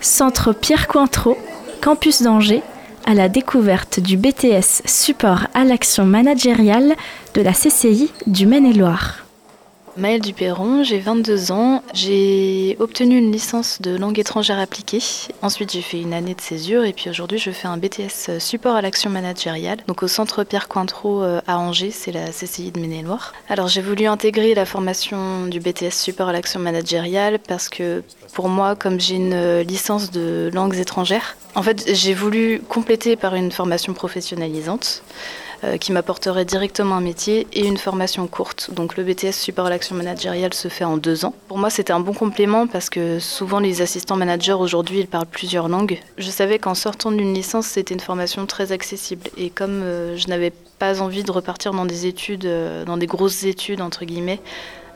Centre Pierre Cointreau, campus d'Angers, à la découverte du BTS Support à l'action managériale de la CCI du Maine-et-Loire. Maëlle Duperron, j'ai 22 ans. J'ai obtenu une licence de langue étrangère appliquée. Ensuite, j'ai fait une année de césure et puis aujourd'hui, je fais un BTS support à l'action managériale. Donc au centre Pierre Cointreau euh, à Angers, c'est la CCI de Maine-et-Loire. Alors j'ai voulu intégrer la formation du BTS support à l'action managériale parce que pour moi, comme j'ai une licence de langues étrangères, en fait, j'ai voulu compléter par une formation professionnalisante. Euh, qui m'apporterait directement un métier et une formation courte. Donc le BTS support à l'action managériale se fait en deux ans. Pour moi, c'était un bon complément parce que souvent les assistants managers aujourd'hui, ils parlent plusieurs langues. Je savais qu'en sortant d'une licence, c'était une formation très accessible. Et comme euh, je n'avais pas envie de repartir dans des études, euh, dans des grosses études entre guillemets,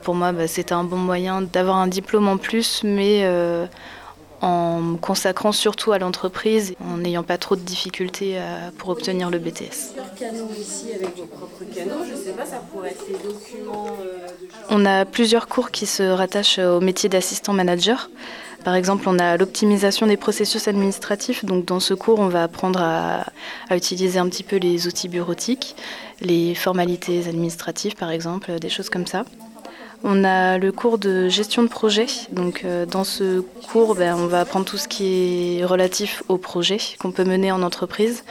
pour moi, bah, c'était un bon moyen d'avoir un diplôme en plus, mais en me consacrant surtout à l'entreprise, en n'ayant pas trop de difficultés euh, pour obtenir le BTS. On a plusieurs cours qui se rattachent au métier d'assistant manager. Par exemple, on a l'optimisation des processus administratifs. Donc, dans ce cours, on va apprendre à, à, utiliser un petit peu les outils bureautiques, les formalités administratives, par exemple, des choses comme ça. On a le cours de gestion de projet. Donc, euh, dans ce cours, ben, on va apprendre tout ce qui est relatif au projet qu'on peut mener en entreprise.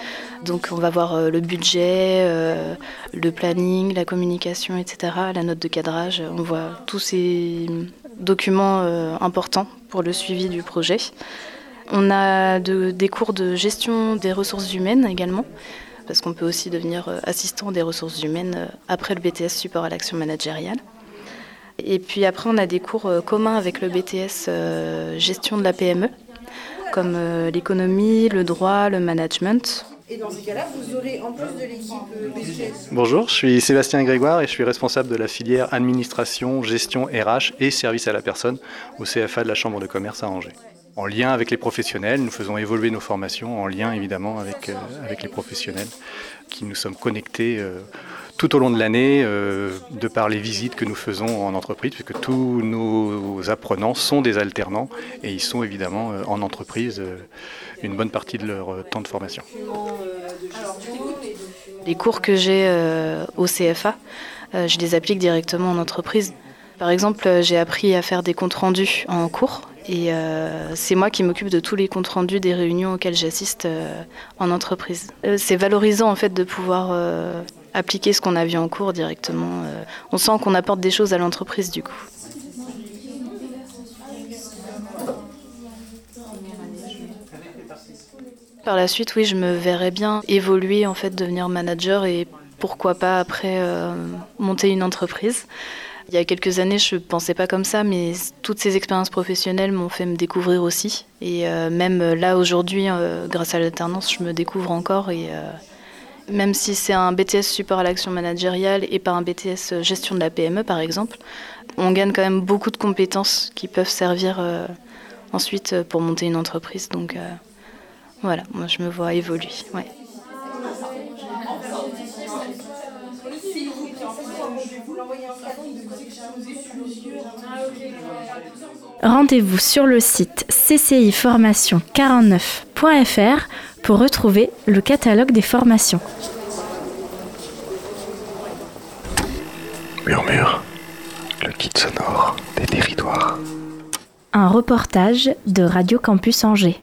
Donc, on va voir euh, le budget, euh, le planning, la communication, etc., la note de cadrage. On voit tous ces documents importants pour le suivi du projet. On a des cours de gestion des ressources humaines également parce qu'on peut aussi devenir assistant des ressources humaines après le BTS support à l'action managériale. Et puis après, on a des cours euh, communs avec le BTS euh, gestion de la PME, comme euh, l'économie, le droit, le management. Et dans ces cas-là, vous aurez en plus de l'équipe BTS. Bonjour, je suis Sébastien Grégoire et je suis responsable de la filière administration, gestion RH et service à la personne au CFA de la Chambre de commerce à Angers. En lien avec les professionnels, nous faisons évoluer nos formations en lien évidemment avec, avec les professionnels qui nous sommes connectés tout au long de l'année, euh, de par les visites que nous faisons en entreprise, puisque tous nos apprenants sont des alternants et ils sont évidemment euh, en entreprise euh, une bonne partie de leur temps de formation. Les cours que j'ai au CFA, je les applique directement en entreprise. Par exemple, j'ai appris à faire des comptes rendus en cours et c'est moi qui m'occupe de tous les comptes rendus des réunions auxquelles j'assiste en entreprise. c'est valorisant en fait de pouvoir appliquer ce qu'on a vu en cours directement. Euh, on sent qu'on apporte des choses à l'entreprise du coup. Par la suite, oui, je me verrais bien évoluer, en fait, devenir manager et pourquoi pas après euh, monter une entreprise. Il y a quelques années, je ne pensais pas comme ça, mais toutes ces expériences professionnelles m'ont fait me découvrir aussi. Et euh, même là, aujourd'hui, grâce à l'alternance, je me découvre encore et même si c'est un BTS support à l'action managériale et pas un BTS gestion de la PME par exemple, on gagne quand même beaucoup de compétences qui peuvent servir euh, ensuite pour monter une entreprise. Donc euh, voilà, moi je me vois évoluer. Rendez-vous sur le site cciformation49.fr pour retrouver le catalogue des formations. Murmure, le kit sonore des territoires. Un reportage de Radio Campus Angers.